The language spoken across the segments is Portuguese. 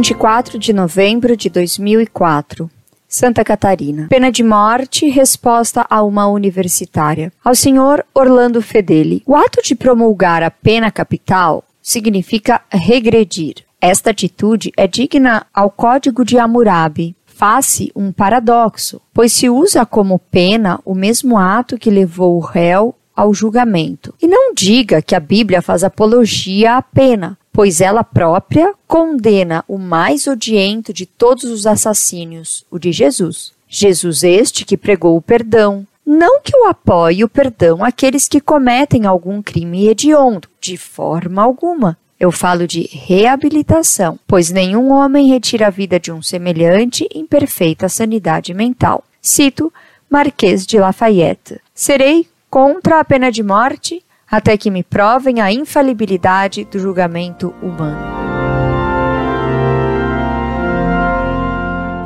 24 de novembro de 2004. Santa Catarina. Pena de morte, resposta a uma universitária. Ao senhor Orlando Fedeli. O ato de promulgar a pena capital significa regredir. Esta atitude é digna ao Código de Hammurabi. Faz-se um paradoxo, pois se usa como pena o mesmo ato que levou o réu ao julgamento. E não diga que a Bíblia faz apologia à pena, pois ela própria condena o mais odiento de todos os assassínios, o de Jesus. Jesus este que pregou o perdão, não que o apoie o perdão àqueles que cometem algum crime hediondo, de forma alguma. Eu falo de reabilitação, pois nenhum homem retira a vida de um semelhante em perfeita sanidade mental. Cito Marquês de Lafayette. Serei contra a pena de morte até que me provem a infalibilidade do julgamento humano.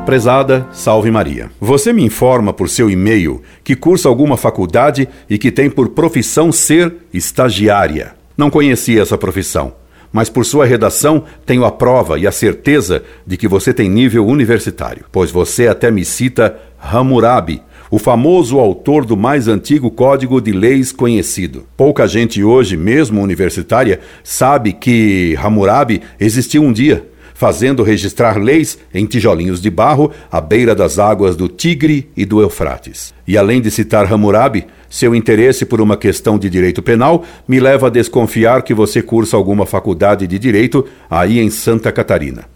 Prezada, salve Maria. Você me informa por seu e-mail que cursa alguma faculdade e que tem por profissão ser estagiária. Não conhecia essa profissão, mas por sua redação tenho a prova e a certeza de que você tem nível universitário, pois você até me cita Hammurabi, o famoso autor do mais antigo código de leis conhecido. Pouca gente hoje, mesmo universitária, sabe que Hammurabi existiu um dia, fazendo registrar leis em tijolinhos de barro à beira das águas do Tigre e do Eufrates. E além de citar Hammurabi, seu interesse por uma questão de direito penal me leva a desconfiar que você cursa alguma faculdade de direito aí em Santa Catarina.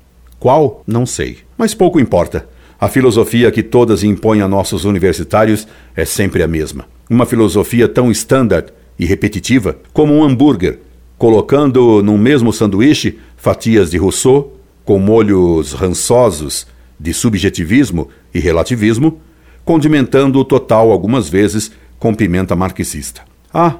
Qual? Não sei. Mas pouco importa. A filosofia que todas impõem a nossos universitários é sempre a mesma. Uma filosofia tão standard e repetitiva como um hambúrguer, colocando no mesmo sanduíche fatias de Rousseau, com molhos rançosos de subjetivismo e relativismo, condimentando o total algumas vezes com pimenta marxista. Ah,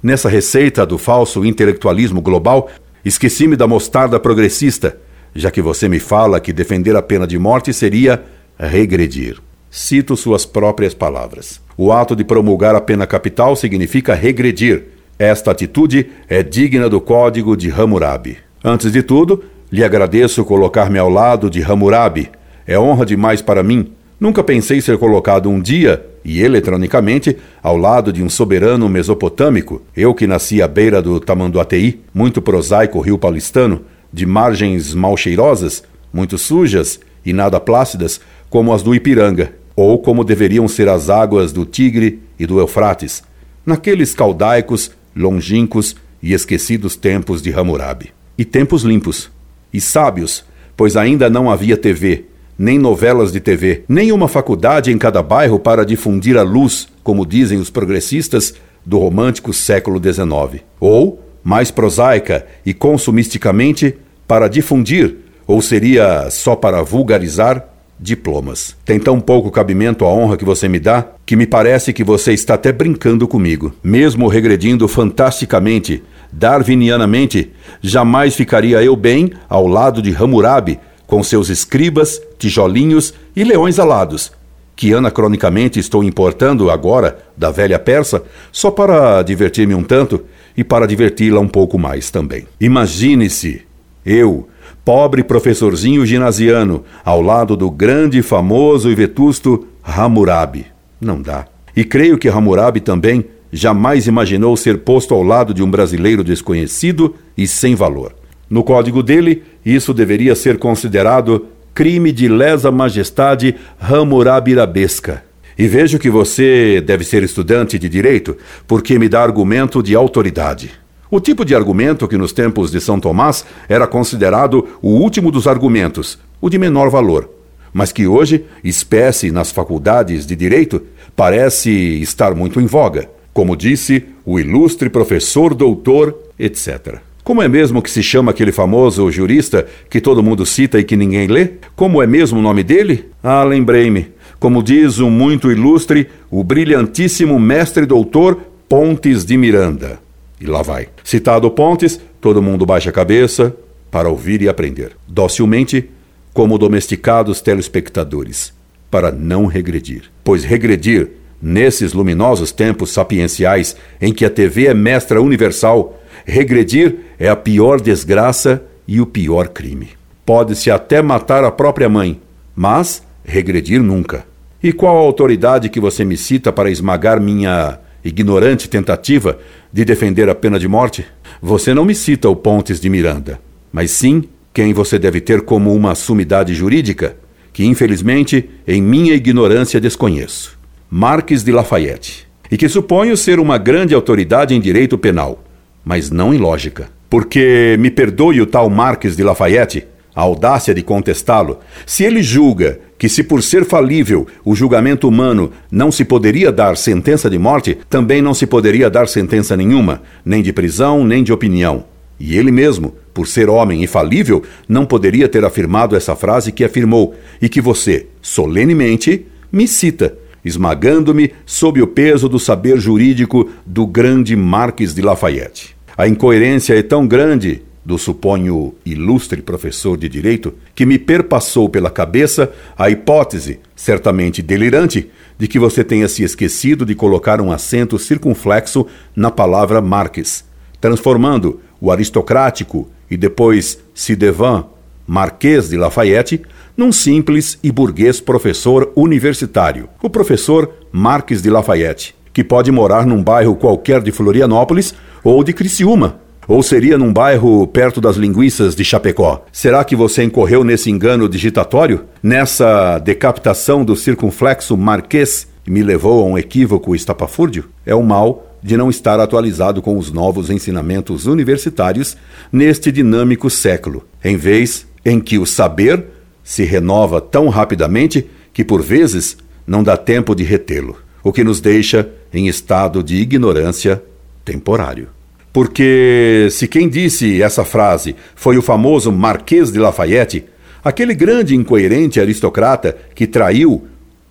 nessa receita do falso intelectualismo global, esqueci-me da mostarda progressista, já que você me fala que defender a pena de morte seria regredir. Cito suas próprias palavras. O ato de promulgar a pena capital significa regredir. Esta atitude é digna do código de Hammurabi. Antes de tudo, lhe agradeço colocar-me ao lado de Hammurabi. É honra demais para mim. Nunca pensei ser colocado um dia, e eletronicamente, ao lado de um soberano mesopotâmico, eu que nasci à beira do Tamanduateí, muito prosaico rio paulistano, de margens mal cheirosas, muito sujas e nada plácidas, como as do Ipiranga, ou como deveriam ser as águas do Tigre e do Eufrates, naqueles caudaicos, longínquos e esquecidos tempos de Hammurabi. E tempos limpos, e sábios, pois ainda não havia TV, nem novelas de TV, nem uma faculdade em cada bairro para difundir a luz, como dizem os progressistas do romântico século XIX. Ou, mais prosaica e consumisticamente, para difundir, ou seria só para vulgarizar, diplomas. Tem tão pouco cabimento a honra que você me dá que me parece que você está até brincando comigo. Mesmo regredindo fantasticamente, darwinianamente, jamais ficaria eu bem ao lado de Hammurabi, com seus escribas, tijolinhos e leões alados, que anacronicamente estou importando agora da velha persa, só para divertir-me um tanto e para diverti-la um pouco mais também. Imagine-se, eu, pobre professorzinho ginasiano, ao lado do grande, famoso e vetusto Hammurabi. Não dá. E creio que Hammurabi também jamais imaginou ser posto ao lado de um brasileiro desconhecido e sem valor. No código dele, isso deveria ser considerado crime de lesa majestade hammurabirabesca. E vejo que você deve ser estudante de direito, porque me dá argumento de autoridade. O tipo de argumento que nos tempos de São Tomás era considerado o último dos argumentos, o de menor valor, mas que hoje, espécie nas faculdades de direito, parece estar muito em voga, como disse o ilustre professor doutor, etc. Como é mesmo que se chama aquele famoso jurista que todo mundo cita e que ninguém lê? Como é mesmo o nome dele? Ah, lembrei-me. Como diz um muito ilustre, o brilhantíssimo mestre doutor Pontes de Miranda. E lá vai. Citado Pontes, todo mundo baixa a cabeça para ouvir e aprender. Docilmente, como domesticados telespectadores, para não regredir. Pois regredir, nesses luminosos tempos sapienciais em que a TV é mestra universal, regredir é a pior desgraça e o pior crime. Pode-se até matar a própria mãe, mas regredir nunca. E qual a autoridade que você me cita para esmagar minha ignorante tentativa de defender a pena de morte? Você não me cita o Pontes de Miranda, mas sim quem você deve ter como uma sumidade jurídica, que infelizmente, em minha ignorância, desconheço. Marques de Lafayette, e que suponho ser uma grande autoridade em direito penal, mas não em lógica. Porque, me perdoe o tal Marques de Lafayette, a audácia de contestá-lo, se ele julga que, se por ser falível o julgamento humano não se poderia dar sentença de morte, também não se poderia dar sentença nenhuma, nem de prisão, nem de opinião. E ele mesmo, por ser homem infalível, não poderia ter afirmado essa frase que afirmou e que você, solenemente, me cita, esmagando-me sob o peso do saber jurídico do grande Marques de Lafayette. A incoerência é tão grande do suponho ilustre professor de direito que me perpassou pela cabeça a hipótese, certamente delirante, de que você tenha se esquecido de colocar um acento circunflexo na palavra Marques, transformando o aristocrático e depois Cidevan, Marquês de Lafayette, num simples e burguês professor universitário, o professor Marques de Lafayette, que pode morar num bairro qualquer de Florianópolis ou de Criciúma, ou seria num bairro perto das linguiças de Chapecó? Será que você incorreu nesse engano digitatório? Nessa decapitação do circunflexo marquês me levou a um equívoco estapafúrdio? É o mal de não estar atualizado com os novos ensinamentos universitários neste dinâmico século, em vez em que o saber se renova tão rapidamente que por vezes não dá tempo de retê-lo, o que nos deixa em estado de ignorância temporário. Porque se quem disse essa frase foi o famoso Marquês de Lafayette, aquele grande incoerente aristocrata que traiu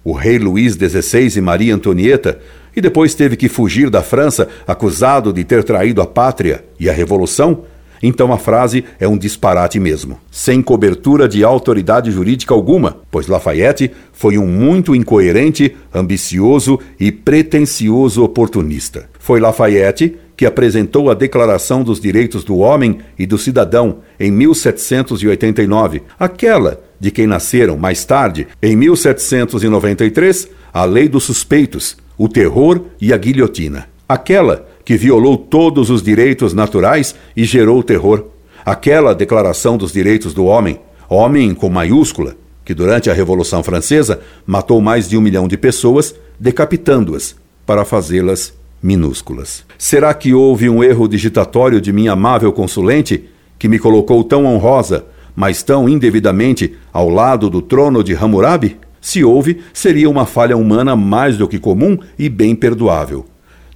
o rei Luís XVI e Maria Antonieta e depois teve que fugir da França acusado de ter traído a pátria e a revolução, então a frase é um disparate mesmo, sem cobertura de autoridade jurídica alguma, pois Lafayette foi um muito incoerente, ambicioso e pretensioso oportunista. Foi Lafayette que apresentou a Declaração dos Direitos do Homem e do Cidadão em 1789, aquela de quem nasceram mais tarde, em 1793, a Lei dos Suspeitos, o Terror e a Guilhotina, aquela que violou todos os direitos naturais e gerou o terror. Aquela Declaração dos Direitos do Homem, homem com maiúscula, que durante a Revolução Francesa matou mais de um milhão de pessoas, decapitando-as para fazê-las minúsculas. Será que houve um erro digitatório de minha amável consulente que me colocou tão honrosa, mas tão indevidamente ao lado do trono de Hammurabi? Se houve, seria uma falha humana mais do que comum e bem perdoável.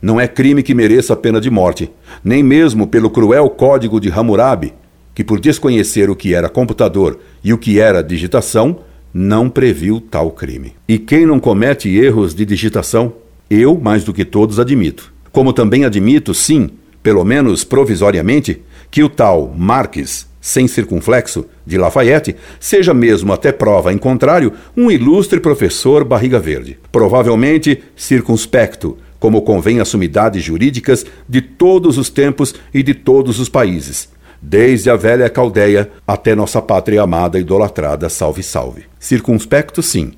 Não é crime que mereça pena de morte, nem mesmo pelo cruel código de Hammurabi, que por desconhecer o que era computador e o que era digitação, não previu tal crime. E quem não comete erros de digitação? Eu, mais do que todos, admito. Como também admito, sim, pelo menos provisoriamente, que o tal Marques, sem circunflexo, de Lafayette, seja mesmo até prova em contrário, um ilustre professor barriga verde. Provavelmente circunspecto, como convém às sumidades jurídicas de todos os tempos e de todos os países, desde a velha Caldeia até nossa pátria amada e idolatrada, salve salve. Circunspecto, sim,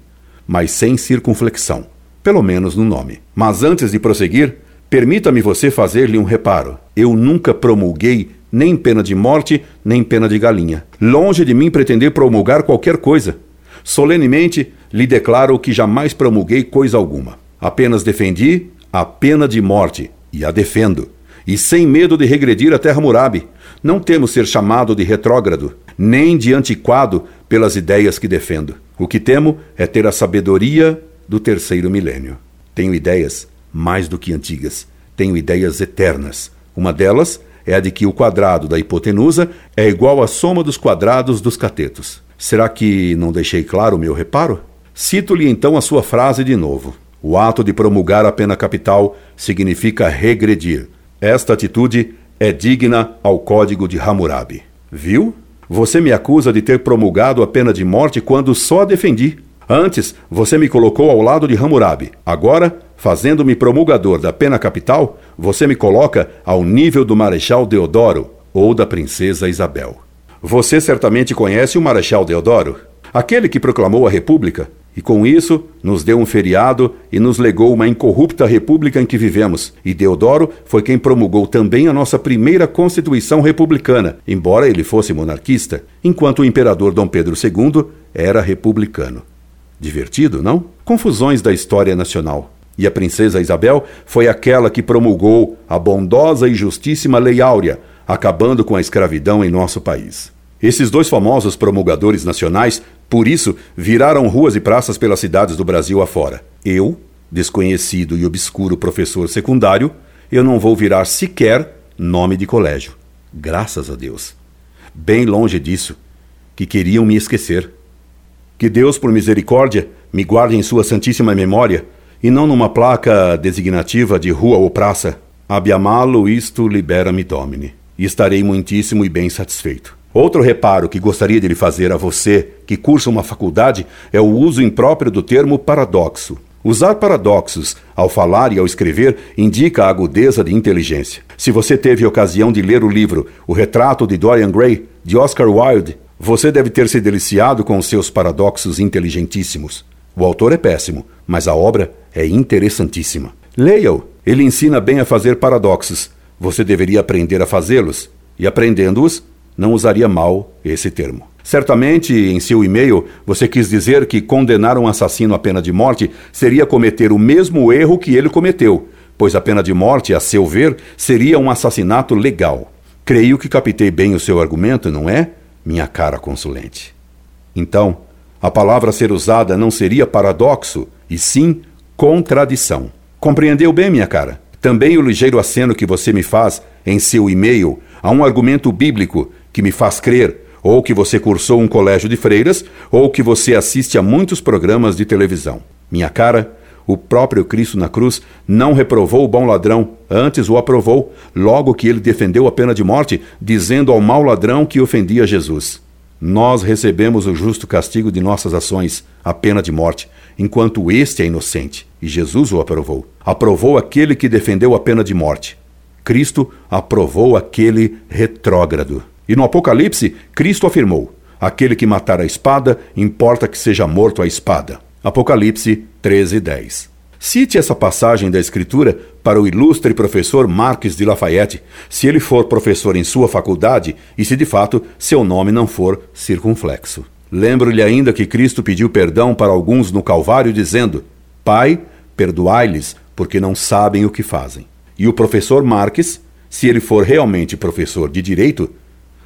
mas sem circunflexão, pelo menos no nome. Mas antes de prosseguir, permita-me você fazer-lhe um reparo. Eu nunca promulguei nem pena de morte, nem pena de galinha. Longe de mim pretender promulgar qualquer coisa. Solenemente lhe declaro que jamais promulguei coisa alguma. Apenas defendi a pena de morte, e a defendo, e sem medo de regredir a terra Murabi. Não temo ser chamado de retrógrado, nem de antiquado pelas ideias que defendo. O que temo é ter a sabedoria do terceiro milênio. Tenho ideias mais do que antigas, tenho ideias eternas. Uma delas é a de que o quadrado da hipotenusa é igual à soma dos quadrados dos catetos. Será que não deixei claro o meu reparo? Cito-lhe então a sua frase de novo. O ato de promulgar a pena capital significa regredir. Esta atitude é digna ao Código de Hammurabi. Viu? Você me acusa de ter promulgado a pena de morte quando só defendi. Antes, você me colocou ao lado de Hammurabi. Agora, fazendo-me promulgador da pena capital, você me coloca ao nível do Marechal Deodoro ou da Princesa Isabel. Você certamente conhece o Marechal Deodoro, aquele que proclamou a República e com isso nos deu um feriado e nos legou uma incorrupta república em que vivemos. E Deodoro foi quem promulgou também a nossa primeira Constituição republicana, embora ele fosse monarquista, enquanto o imperador Dom Pedro II era republicano. Divertido, não? Confusões da história nacional. E a princesa Isabel foi aquela que promulgou a bondosa e justíssima Lei Áurea, acabando com a escravidão em nosso país. Esses dois famosos promulgadores nacionais, por isso, viraram ruas e praças pelas cidades do Brasil afora. Eu, desconhecido e obscuro professor secundário, eu não vou virar sequer nome de colégio. Graças a Deus. Bem longe disso, que queriam me esquecer. Que Deus, por misericórdia, me guarde em sua santíssima memória e não numa placa designativa de rua ou praça. Abiamalo isto libera-me domine. E estarei muitíssimo e bem satisfeito. Outro reparo que gostaria de lhe fazer a você que cursa uma faculdade é o uso impróprio do termo paradoxo. Usar paradoxos ao falar e ao escrever indica a agudeza de inteligência. Se você teve ocasião de ler o livro O Retrato de Dorian Gray, de Oscar Wilde, você deve ter se deliciado com os seus paradoxos inteligentíssimos. O autor é péssimo, mas a obra é interessantíssima. Leia-o. Ele ensina bem a fazer paradoxos. Você deveria aprender a fazê-los. E aprendendo-os, não usaria mal esse termo. Certamente, em seu e-mail, você quis dizer que condenar um assassino à pena de morte seria cometer o mesmo erro que ele cometeu, pois a pena de morte, a seu ver, seria um assassinato legal. Creio que captei bem o seu argumento, não é, minha cara consulente? Então, a palavra a ser usada não seria paradoxo, e sim contradição. Compreendeu bem, minha cara? Também o ligeiro aceno que você me faz em seu e-mail a um argumento bíblico que me faz crer ou que você cursou um colégio de freiras, ou que você assiste a muitos programas de televisão. Minha cara, o próprio Cristo na cruz não reprovou o bom ladrão, antes o aprovou, logo que ele defendeu a pena de morte, dizendo ao mau ladrão que ofendia Jesus: Nós recebemos o justo castigo de nossas ações, a pena de morte, enquanto este é inocente. E Jesus o aprovou. Aprovou aquele que defendeu a pena de morte. Cristo aprovou aquele retrógrado. E no Apocalipse, Cristo afirmou: Aquele que matar a espada, importa que seja morto a espada. Apocalipse 13, 10. Cite essa passagem da Escritura para o ilustre professor Marques de Lafayette, se ele for professor em sua faculdade e se de fato seu nome não for circunflexo. Lembro-lhe ainda que Cristo pediu perdão para alguns no Calvário, dizendo: Pai, perdoai-lhes, porque não sabem o que fazem. E o professor Marques, se ele for realmente professor de direito,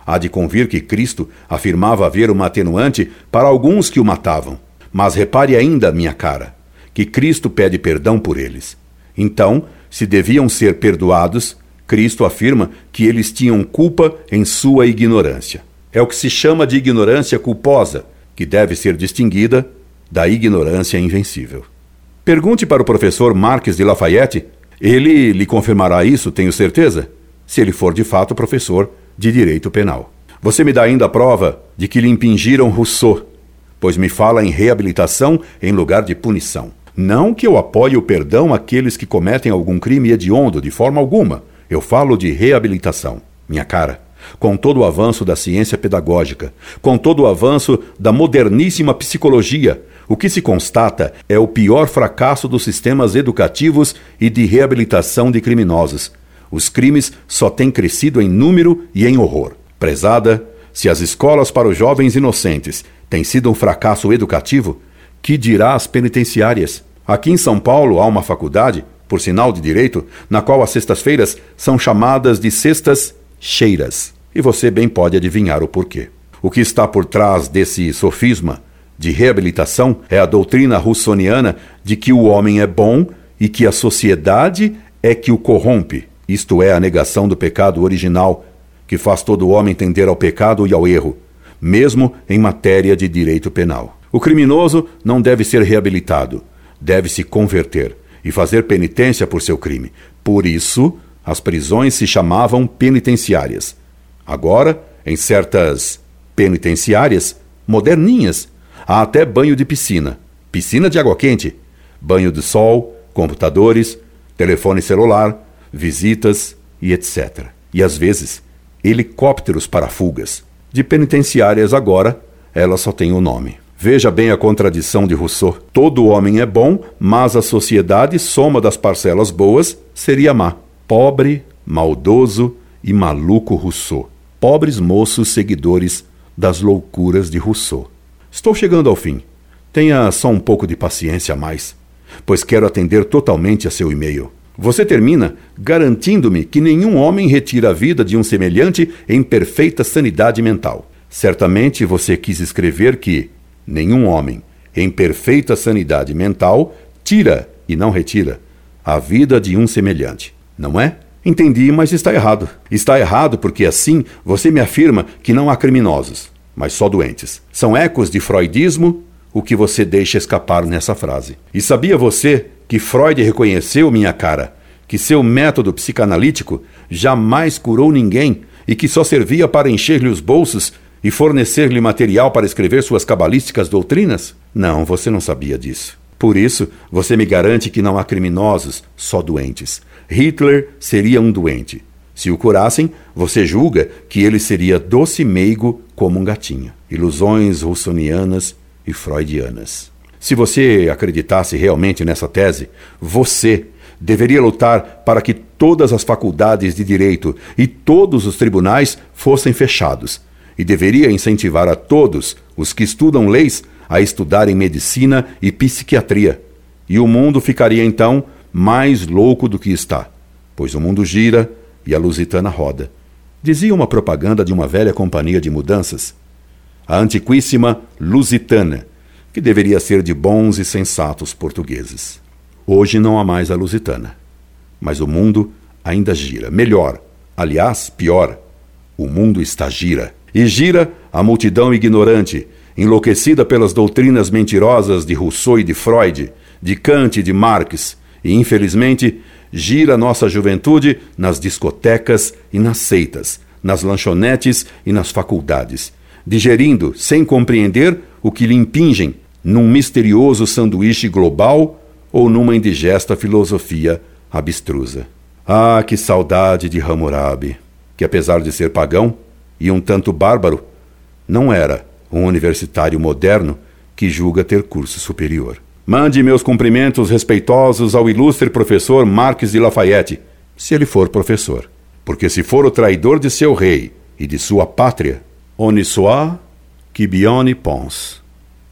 Há de convir que Cristo afirmava haver uma atenuante para alguns que o matavam. Mas repare ainda, minha cara, que Cristo pede perdão por eles. Então, se deviam ser perdoados, Cristo afirma que eles tinham culpa em sua ignorância. É o que se chama de ignorância culposa, que deve ser distinguida da ignorância invencível. Pergunte para o professor Marques de Lafayette, ele lhe confirmará isso, tenho certeza, se ele for de fato professor de direito penal. Você me dá ainda a prova de que lhe impingiram Rousseau, pois me fala em reabilitação em lugar de punição. Não que eu apoie o perdão àqueles que cometem algum crime hediondo, de forma alguma. Eu falo de reabilitação. Minha cara, com todo o avanço da ciência pedagógica, com todo o avanço da moderníssima psicologia, o que se constata é o pior fracasso dos sistemas educativos e de reabilitação de criminosos, os crimes só têm crescido em número e em horror. Prezada, se as escolas para os jovens inocentes têm sido um fracasso educativo, que dirá as penitenciárias? Aqui em São Paulo há uma faculdade, por sinal de direito, na qual as sextas-feiras são chamadas de sextas cheiras. E você bem pode adivinhar o porquê. O que está por trás desse sofisma de reabilitação é a doutrina russoniana de que o homem é bom e que a sociedade é que o corrompe isto é, a negação do pecado original, que faz todo homem tender ao pecado e ao erro, mesmo em matéria de direito penal. O criminoso não deve ser reabilitado, deve se converter e fazer penitência por seu crime. Por isso, as prisões se chamavam penitenciárias. Agora, em certas penitenciárias moderninhas, há até banho de piscina, piscina de água quente, banho de sol, computadores, telefone celular, visitas e etc. E às vezes, helicópteros para fugas. De penitenciárias agora, ela só tem o nome. Veja bem a contradição de Rousseau. Todo homem é bom, mas a sociedade, soma das parcelas boas, seria má. Pobre, maldoso e maluco Rousseau. Pobres moços seguidores das loucuras de Rousseau. Estou chegando ao fim. Tenha só um pouco de paciência a mais, pois quero atender totalmente a seu e-mail. Você termina garantindo-me que nenhum homem retira a vida de um semelhante em perfeita sanidade mental. Certamente você quis escrever que nenhum homem em perfeita sanidade mental tira e não retira a vida de um semelhante, não é? Entendi, mas está errado. Está errado porque assim você me afirma que não há criminosos, mas só doentes. São ecos de freudismo o que você deixa escapar nessa frase. E sabia você que Freud reconheceu, minha cara, que seu método psicanalítico jamais curou ninguém e que só servia para encher-lhe os bolsos e fornecer-lhe material para escrever suas cabalísticas doutrinas? Não, você não sabia disso. Por isso, você me garante que não há criminosos, só doentes. Hitler seria um doente. Se o curassem, você julga que ele seria doce meigo como um gatinho. Ilusões russonianas e freudianas. Se você acreditasse realmente nessa tese, você deveria lutar para que todas as faculdades de direito e todos os tribunais fossem fechados, e deveria incentivar a todos os que estudam leis a estudarem medicina e psiquiatria. E o mundo ficaria então mais louco do que está, pois o mundo gira e a lusitana roda. Dizia uma propaganda de uma velha companhia de mudanças a antiquíssima Lusitana, que deveria ser de bons e sensatos portugueses. Hoje não há mais a Lusitana, mas o mundo ainda gira. Melhor, aliás, pior, o mundo está gira. E gira a multidão ignorante, enlouquecida pelas doutrinas mentirosas de Rousseau e de Freud, de Kant e de Marx, e infelizmente gira nossa juventude nas discotecas e nas seitas, nas lanchonetes e nas faculdades digerindo, sem compreender, o que lhe impingem num misterioso sanduíche global ou numa indigesta filosofia abstrusa. Ah, que saudade de Hammurabi, que apesar de ser pagão e um tanto bárbaro, não era um universitário moderno que julga ter curso superior. Mande meus cumprimentos respeitosos ao ilustre professor Marques de Lafayette, se ele for professor. Porque se for o traidor de seu rei e de sua pátria, Oni soit, qui bioni pons.